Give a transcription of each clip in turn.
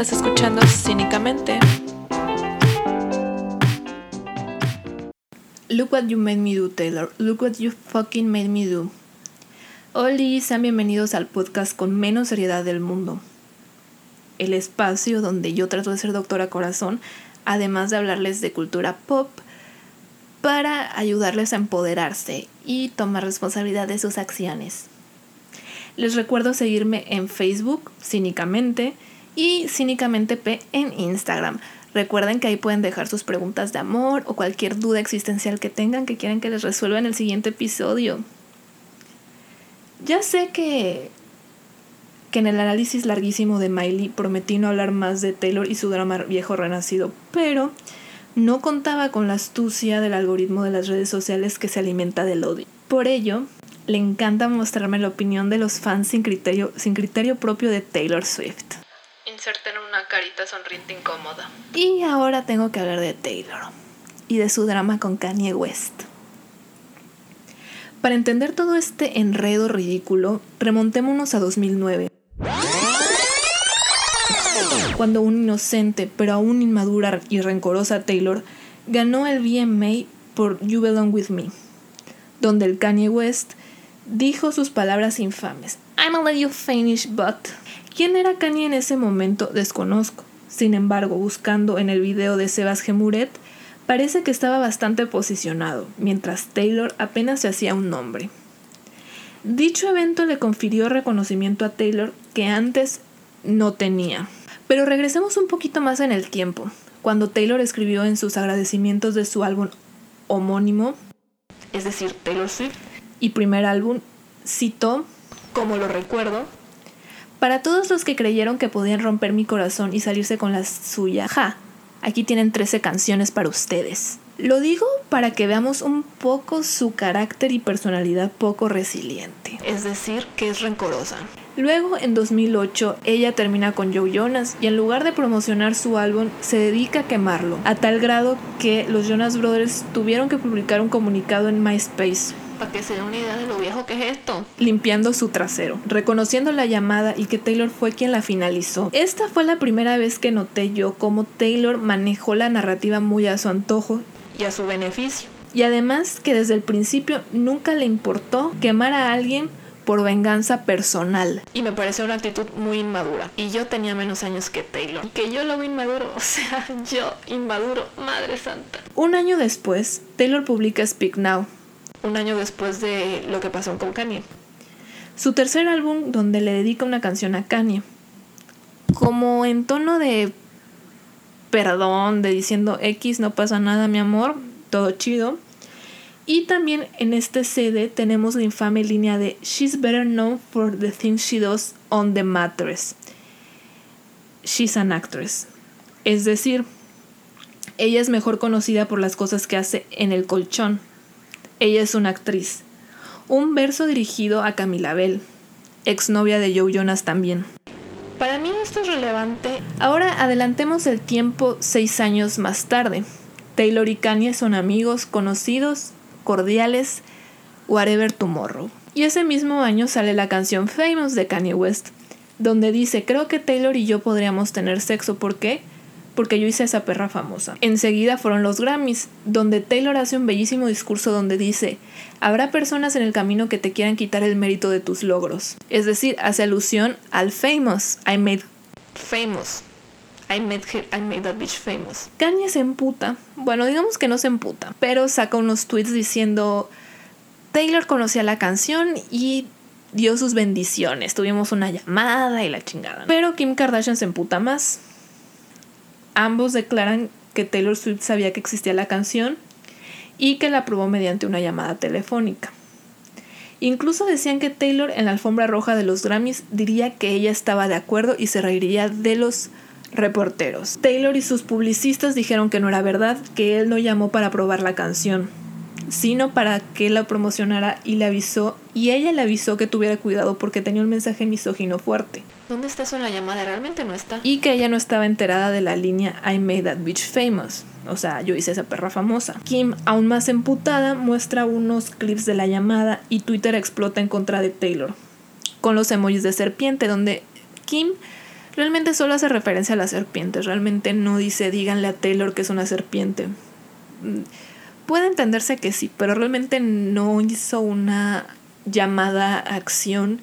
Estás escuchando cínicamente. Look what you made me do, Taylor. Look what you fucking made me do. Hola, sean bienvenidos al podcast con menos seriedad del mundo. El espacio donde yo trato de ser doctora corazón, además de hablarles de cultura pop, para ayudarles a empoderarse y tomar responsabilidad de sus acciones. Les recuerdo seguirme en Facebook, cínicamente, y cínicamente P en Instagram. Recuerden que ahí pueden dejar sus preguntas de amor o cualquier duda existencial que tengan que quieran que les resuelva en el siguiente episodio. Ya sé que que en el análisis larguísimo de Miley prometí no hablar más de Taylor y su drama viejo renacido, pero no contaba con la astucia del algoritmo de las redes sociales que se alimenta del odio. Por ello, le encanta mostrarme la opinión de los fans sin criterio, sin criterio propio de Taylor Swift. Inserten una carita sonriente incómoda. Y ahora tengo que hablar de Taylor y de su drama con Kanye West. Para entender todo este enredo ridículo, remontémonos a 2009, cuando un inocente pero aún inmadura y rencorosa Taylor ganó el VMA por You Belong With Me, donde el Kanye West dijo sus palabras infames. I'm a little finish but... ¿Quién era Kanye en ese momento? Desconozco. Sin embargo, buscando en el video de Sebas Gemuret, parece que estaba bastante posicionado, mientras Taylor apenas se hacía un nombre. Dicho evento le confirió reconocimiento a Taylor que antes no tenía. Pero regresemos un poquito más en el tiempo, cuando Taylor escribió en sus agradecimientos de su álbum homónimo, es decir, Taylor Swift, y primer álbum, citó, como lo recuerdo, para todos los que creyeron que podían romper mi corazón y salirse con la suya, ja, aquí tienen 13 canciones para ustedes. Lo digo para que veamos un poco su carácter y personalidad poco resiliente, es decir, que es rencorosa. Luego, en 2008, ella termina con Joe Jonas y en lugar de promocionar su álbum, se dedica a quemarlo, a tal grado que los Jonas Brothers tuvieron que publicar un comunicado en MySpace Para que se dé una idea de lo viejo que es esto. limpiando su trasero, reconociendo la llamada y que Taylor fue quien la finalizó. Esta fue la primera vez que noté yo cómo Taylor manejó la narrativa muy a su antojo Y a su beneficio. y además que desde el principio nunca le importó quemar a alguien por venganza personal. Y me pareció una actitud muy inmadura. Y yo tenía menos años que Taylor. Que yo lo vi inmaduro. O sea, yo inmaduro. Madre santa. Un año después, Taylor publica Speak Now, Un año después de lo que pasó con Kanye. su tercer álbum donde le dedica una canción a Kanye. Como en tono de perdón, de diciendo X, no pasa nada, mi amor, todo chido. Y también en este CD tenemos la infame línea de She's better known for the things she does on the mattress. She's an actress. Es decir, ella es mejor conocida por las cosas que hace en el colchón. Ella es una actriz. Un verso dirigido a Camila Bell, exnovia de Joe Jonas también. Para mí esto es relevante. Ahora adelantemos el tiempo seis años más tarde. Taylor y Kanye son amigos, conocidos, cordiales, whatever tomorrow. Y ese mismo año sale la canción Famous de Kanye West, donde dice, creo que Taylor y yo podríamos tener sexo. ¿Por qué? Porque yo hice esa perra famosa. Enseguida fueron los Grammys, donde Taylor hace un bellísimo discurso donde dice, habrá personas en el camino que te quieran quitar el mérito de tus logros. Es decir, hace alusión al famous, I made Famous. I made, her, I made that bitch famous. Kanye se emputa. Bueno, digamos que no se emputa, pero saca unos tweets diciendo Taylor conocía la canción y dio sus bendiciones. Tuvimos una llamada y la chingada. Pero Kim Kardashian se emputa más. Ambos declaran que Taylor Swift sabía que existía la canción y que la aprobó mediante una llamada telefónica. Incluso decían que Taylor en la alfombra roja de los Grammys diría que ella estaba de acuerdo y se reiría de los reporteros. Taylor y sus publicistas dijeron que no era verdad, que él no llamó para probar la canción, sino para que la promocionara y le avisó, y ella le avisó que tuviera cuidado porque tenía un mensaje misógino fuerte, ¿Dónde está eso en la llamada? Realmente no está. y que ella no estaba enterada de la línea I made that bitch famous. O sea, yo hice esa perra famosa. Kim, aún más emputada, muestra unos clips de la llamada y Twitter explota en contra de Taylor. Con los emojis de serpiente, donde Kim realmente solo hace referencia a las serpientes, realmente no dice díganle a Taylor que es una serpiente. Mm, puede entenderse que sí, pero realmente no hizo una llamada a acción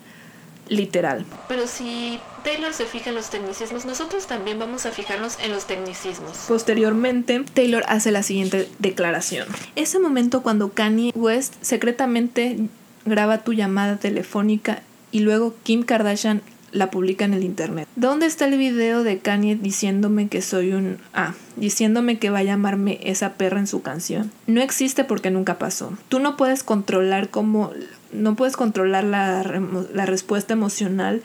literal. Pero si Taylor se fija en los tecnicismos, nosotros también vamos a fijarnos en los tecnicismos. Posteriormente, Taylor hace la siguiente declaración. Ese momento cuando Kanye West secretamente graba tu llamada telefónica y luego Kim Kardashian la publica en el internet. ¿Dónde está el video de Kanye diciéndome que soy un... Ah, diciéndome que va a llamarme esa perra en su canción? No existe porque nunca pasó. Tú no puedes controlar cómo... No puedes controlar la, la respuesta emocional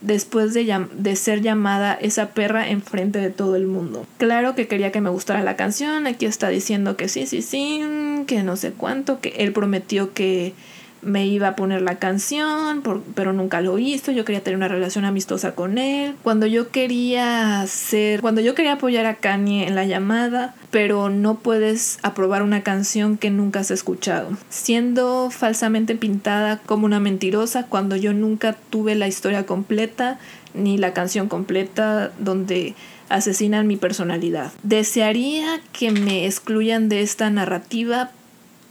después de, de, ser llamada esa perra enfrente de todo el mundo. Claro que quería que me gustara la canción, aquí está diciendo que sí, sí, sí, que no sé cuánto, que él prometió que me iba a poner la canción, pero nunca lo hizo. Yo quería tener una relación amistosa con él. Cuando yo quería hacer, cuando yo quería apoyar a Kanye en la llamada, pero no puedes aprobar una canción que nunca has escuchado. Siendo falsamente pintada como una mentirosa cuando yo nunca tuve la historia completa ni la canción completa donde asesinan mi personalidad. Desearía que me excluyan de esta narrativa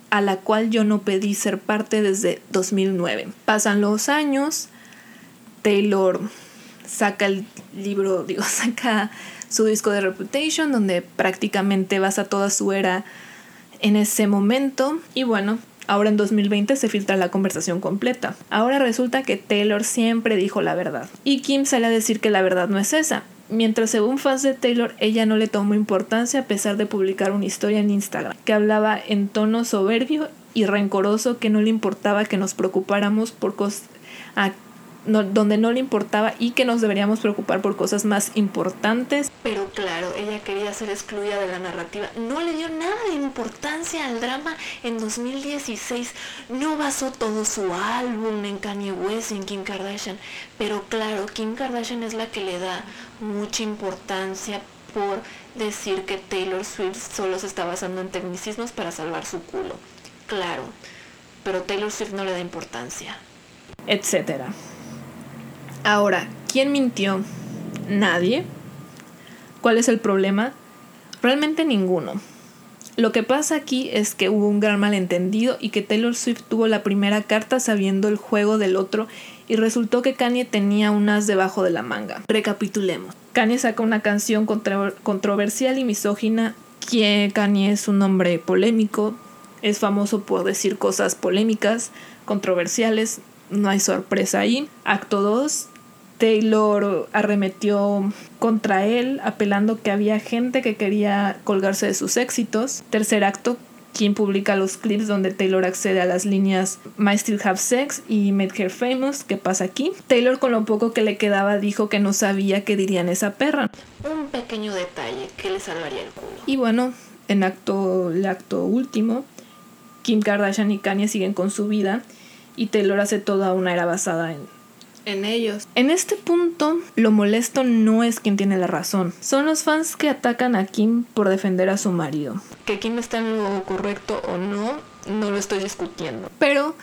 a la cual yo no pedí ser parte desde 2009. Pasan los años, Taylor saca el libro, digo, saca su disco de Reputation, donde prácticamente basa toda su era en ese momento. Y bueno, ahora en 2020 se filtra la conversación completa. Ahora resulta que Taylor siempre dijo la verdad. Y Kim sale a decir que la verdad no es esa. Mientras según fans de Taylor, ella no le tomó importancia a pesar de publicar una historia en Instagram que hablaba en tono soberbio y rencoroso que no le importaba que nos preocupáramos por cosas donde no le importaba y que nos deberíamos preocupar por cosas más importantes. Pero claro, ella quería ser excluida de la narrativa. No le dio nada de importancia al drama en 2016. No basó todo su álbum en Kanye West y en Kim Kardashian. Pero claro, Kim Kardashian es la que le da mucha importancia por decir que Taylor Swift solo se está basando en tecnicismos para salvar su culo. Claro, pero Taylor Swift no le da importancia. Etcétera. Ahora, ¿quién mintió? Nadie. ¿Cuál es el problema? Realmente ninguno. Lo que pasa aquí es que hubo un gran malentendido y que Taylor Swift tuvo la primera carta sabiendo el juego del otro y resultó que Kanye tenía un as debajo de la manga. Recapitulemos. Kanye saca una canción controversial y misógina. Kanye es un hombre polémico, es famoso por decir cosas polémicas, controversiales, no hay sorpresa ahí. Acto 2, Taylor arremetió contra él, apelando que había gente que quería colgarse de sus éxitos. Tercer acto, quien publica los clips donde Taylor accede a las líneas My Still Have Sex y Make Her Famous. ¿Qué pasa aquí? Taylor, con lo poco que le quedaba, dijo que no sabía qué dirían esa perra. Un pequeño detalle que le salvaría el culo. Y bueno, en acto, el acto último, Kim Kardashian y Kanye siguen con su vida y Taylor hace toda una era basada en en ellos. En este punto, lo molesto no es quien tiene la razón, son los fans que atacan a Kim por defender a su marido. Que Kim está en lo correcto o no, no lo estoy discutiendo. Pero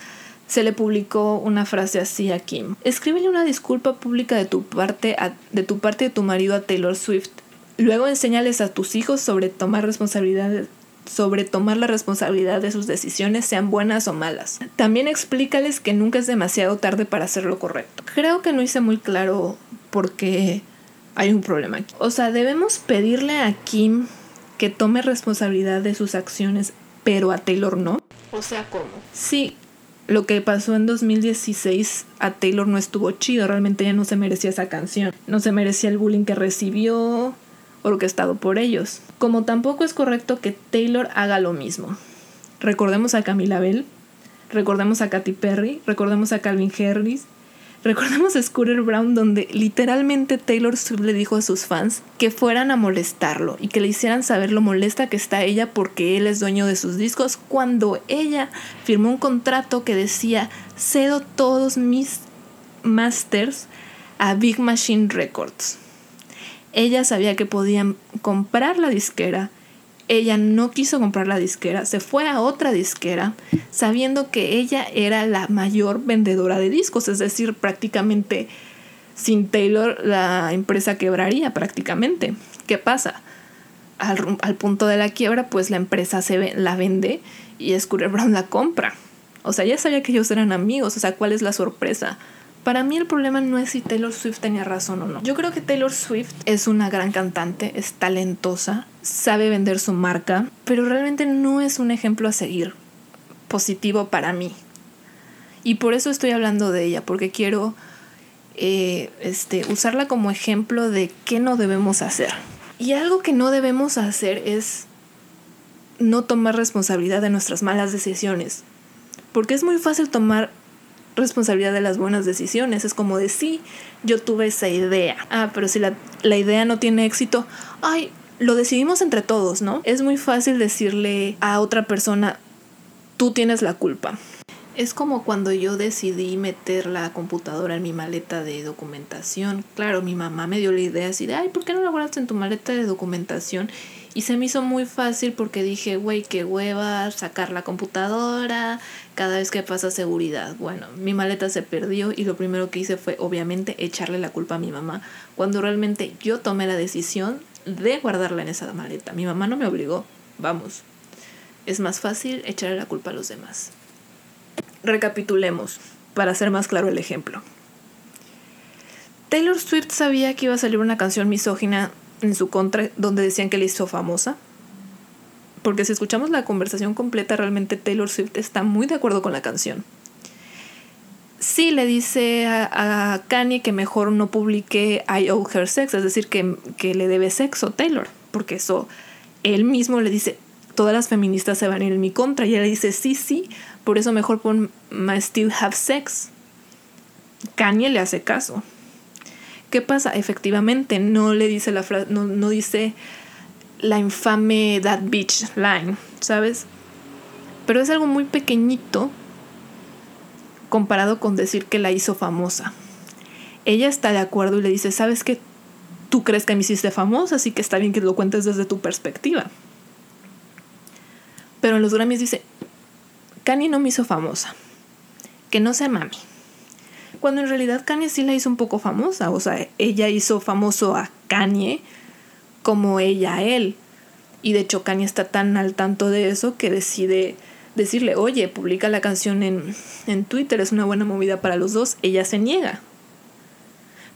se le publicó una frase así a Kim. Escríbele una disculpa pública de tu parte de tu parte de tu marido a Taylor Swift. Luego enséñales a tus hijos sobre tomar responsabilidades sobre tomar la responsabilidad de sus decisiones, sean buenas o malas. También explícales que nunca es demasiado tarde para hacer lo correcto. Creo que no hice muy claro por qué hay un problema aquí. O sea, debemos pedirle a Kim que tome responsabilidad de sus acciones, pero a Taylor no. O sea, ¿cómo? Sí, lo que pasó en 2016 a Taylor no estuvo chido, realmente ella no se merecía esa canción, no se merecía el bullying que recibió, orquestado por ellos. Como tampoco es correcto que Taylor haga lo mismo. Recordemos a Camila Bell, recordemos a Katy Perry, recordemos a Calvin Harris, recordemos a Scooter Brown donde literalmente Taylor Swift le dijo a sus fans que fueran a molestarlo y que le hicieran saber lo molesta que está ella porque él es dueño de sus discos cuando ella firmó un contrato que decía cedo todos mis masters a Big Machine Records. Ella sabía que podían comprar la disquera. Ella no quiso comprar la disquera, se fue a otra disquera sabiendo que ella era la mayor vendedora de discos, es decir, prácticamente Sin Taylor la empresa quebraría prácticamente. ¿Qué pasa? Al, al punto de la quiebra, pues la empresa se ve, la vende y Scooter Brown la compra. O sea, ya sabía que ellos eran amigos, o sea, ¿cuál es la sorpresa? Para mí el problema no es si Taylor Swift tenía razón o no. Yo creo que Taylor Swift es una gran cantante, es talentosa, sabe vender su marca, pero realmente no es un ejemplo a seguir positivo para mí. Y por eso estoy hablando de ella, porque quiero eh, este, usarla como ejemplo de qué no debemos hacer. Y algo que no debemos hacer es no tomar responsabilidad de nuestras malas decisiones. Porque es muy fácil tomar responsabilidad de las buenas decisiones. Es como de sí, yo tuve esa idea. Ah, pero si la, idea no tiene éxito, ay, lo decidimos entre todos, ¿no? Es muy fácil decirle a otra persona, tú tienes la culpa. Es como cuando yo decidí meter la computadora en mi maleta de documentación. Claro, mi mamá me dio la idea así de, ay, ¿por qué no la guardas en tu maleta de documentación? Y se me hizo muy fácil porque dije, güey, qué hueva sacar la computadora cada vez que pasa seguridad. Bueno, mi maleta se perdió y lo primero que hice fue obviamente echarle la culpa a mi mamá, cuando realmente yo tomé la decisión de guardarla en esa maleta. Mi mamá no me obligó, vamos. Es más fácil echarle la culpa a los demás. Recapitulemos, para hacer más claro el ejemplo. Taylor Swift sabía que iba a salir una canción misógina en su contra donde decían que le hizo famosa. Porque si escuchamos la conversación completa, realmente Taylor Swift está muy de acuerdo con la canción. Sí le dice a, Kanye que mejor no publique I owe her sex, es decir, que, que le debe sexo Taylor, porque eso él mismo le dice, todas las feministas se van a ir en mi contra, y ella le dice, sí, sí, por eso mejor pon My Still Have Sex. Kanye le hace caso. ¿Qué pasa? Efectivamente, no le dice la frase, no, no dice la infame that bitch line, ¿sabes? Pero es algo muy pequeñito comparado con decir que la hizo famosa. Ella está de acuerdo y le dice, ¿sabes qué? Tú crees que me hiciste famosa, así que está bien que lo cuentes desde tu perspectiva. Pero en los Grammys dice, Kanye no me hizo famosa. Que no sea mami cuando en realidad Kanye sí la hizo un poco famosa, o sea, ella hizo famoso a Kanye como ella a él. Y de hecho Kanye está tan al tanto de eso que decide decirle, oye, publica la canción en, en Twitter, es una buena movida para los dos. Ella se niega.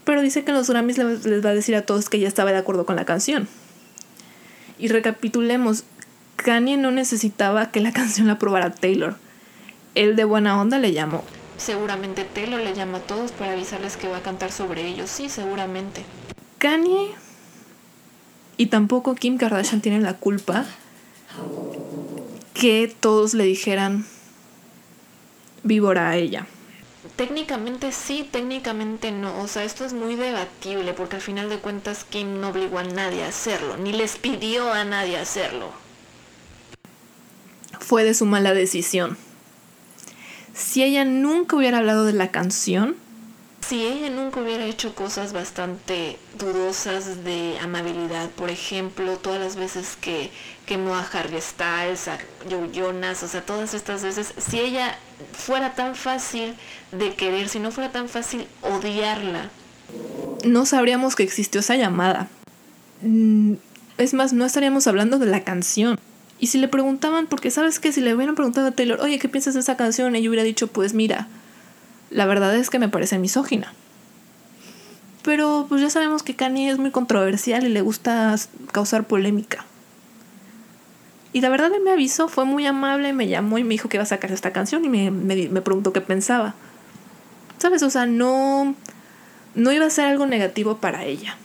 Pero dice que los Grammys les va a decir a todos que ella estaba de acuerdo con la canción. Y recapitulemos, Kanye no necesitaba que la canción la aprobara Taylor. Él de buena onda le llamó Seguramente Taylor le llama a todos para avisarles que va a cantar sobre ellos. Sí, seguramente. Kanye y tampoco Kim Kardashian tienen la culpa que todos le dijeran víbora a ella. Técnicamente sí, técnicamente no. O sea, esto es muy debatible porque al final de cuentas Kim no obligó a nadie a hacerlo, ni les pidió a nadie a hacerlo. Fue de su mala decisión si ella nunca hubiera hablado de la canción, si ella nunca hubiera hecho cosas bastante dudosas de amabilidad, por ejemplo, todas las veces que quemó a Harry Styles, a Joe Jonas, o sea, todas estas veces, si ella fuera tan fácil de querer, si no fuera tan fácil odiarla, no sabríamos que existió esa llamada. Mm, es más, no estaríamos hablando de la canción. Y si le preguntaban, porque sabes que si le hubieran preguntado a Taylor, oye, ¿qué piensas de esa canción? Ella hubiera dicho, pues mira, la verdad es que me parece misógina. Pero pues ya sabemos que Kanye es muy controversial y le gusta causar polémica. Y la verdad él me avisó, fue muy amable, me llamó y me dijo que iba a sacar esta canción y me, me, preguntó qué pensaba. ¿Sabes? O sea, no, no iba a ser algo negativo para ella.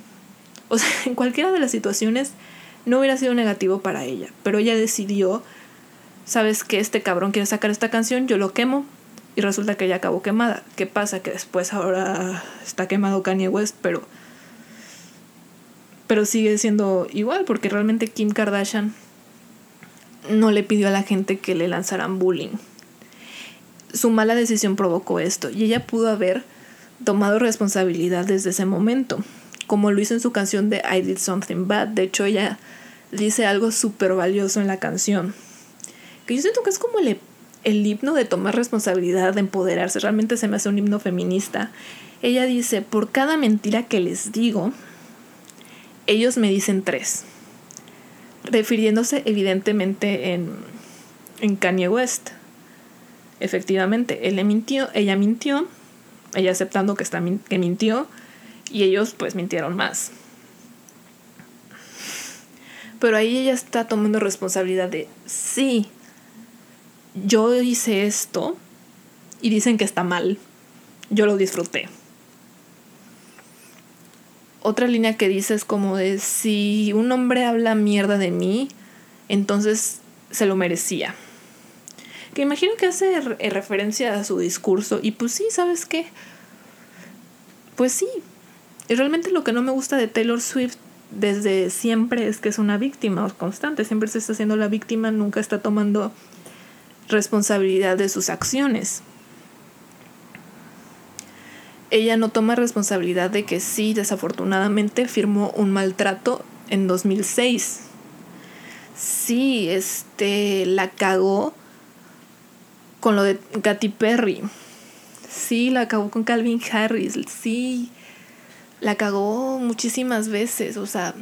O sea, en cualquiera de las situaciones no hubiera sido negativo para ella. Pero ella decidió, sabes que este cabrón quiere sacar esta canción, yo lo quemo. Y resulta que ella acabó quemada. ¿Qué pasa? Que después ahora está quemado Kanye West, pero... Pero sigue siendo igual, porque realmente Kim Kardashian no le pidió a la gente que le lanzaran bullying. Su mala decisión provocó esto y ella pudo haber tomado responsabilidad desde ese momento como lo hizo en su canción de I Did Something Bad. De hecho, ella dice algo súper valioso en la canción. Que yo siento que es como el, el himno de tomar responsabilidad, de empoderarse. Realmente se me hace un himno feminista Ella dice, por cada mentira que les digo, ellos me dicen tres. Refiriéndose evidentemente en, en Kanye West. Efectivamente, él le mintió, ella mintió, ella aceptando que, está, que mintió, y ellos pues mintieron más. Pero ahí ella está tomando responsabilidad de, sí, yo hice esto y dicen que está mal. Yo lo disfruté. Otra línea que dice es como de, si un hombre habla mierda de mí, entonces se lo merecía. Que imagino que hace referencia a su discurso y pues sí, ¿sabes qué? Pues sí, y realmente lo que no me gusta de Taylor Swift desde siempre es que es una víctima constante, siempre se está haciendo la víctima, nunca está tomando responsabilidad de sus acciones. Ella no toma responsabilidad de que sí, desafortunadamente firmó un maltrato en 2006. Sí, este la cagó con lo de Katy Perry. Sí, la cagó con Calvin Harris. Sí, la cagó muchísimas veces, o sea.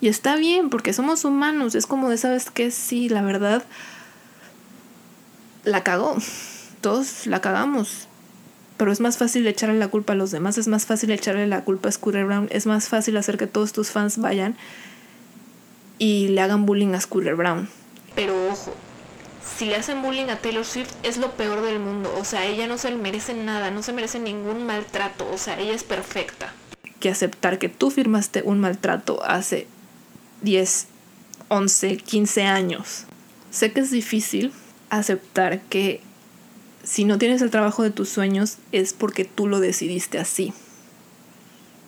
Y está bien, porque somos humanos. Es como de, ¿sabes qué? Sí, la verdad. La cagó. Todos la cagamos. Pero es más fácil echarle la culpa a los demás. Es más fácil echarle la culpa a Scooter Brown. Es más fácil hacer que todos tus fans vayan y le hagan bullying a Scooter Brown. Pero ojo, si le hacen bullying a Taylor Swift es lo peor del mundo. O sea, ella no se merece nada, no se merece ningún maltrato. O sea, ella es perfecta. Que aceptar que tú firmaste un maltrato hace 10, 11, 15 años. Sé que es difícil aceptar que si no tienes el trabajo de tus sueños es porque tú lo decidiste así.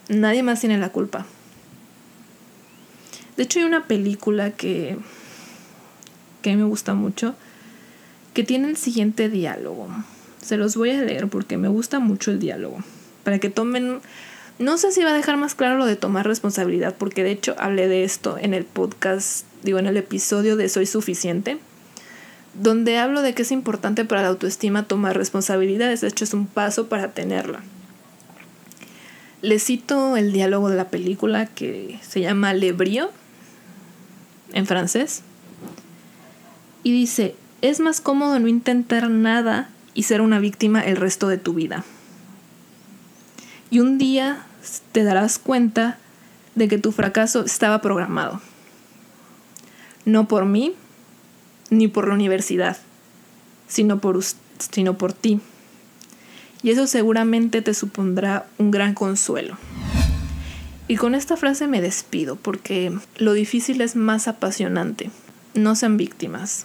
Nadie más tiene la culpa. De hecho hay una película que, que me gusta mucho que tiene el siguiente diálogo. Se los voy a leer porque me gusta mucho el diálogo. Para que tomen... No sé si va a dejar más claro lo de tomar responsabilidad, porque de hecho hablé de esto en el podcast, digo, en el episodio de Soy Suficiente, donde hablo de que es importante para la autoestima tomar responsabilidades. De hecho, es un paso para tenerla. Le cito el diálogo de la película que se llama Le Brio, en francés, y dice, es más cómodo no intentar nada y ser una víctima el resto de tu vida. Y un día te darás cuenta de que tu fracaso estaba programado. No por mí, ni por la universidad, sino por, sino por ti. Y eso seguramente te supondrá un gran consuelo. Y con esta frase me despido porque lo difícil es más apasionante. No sean víctimas.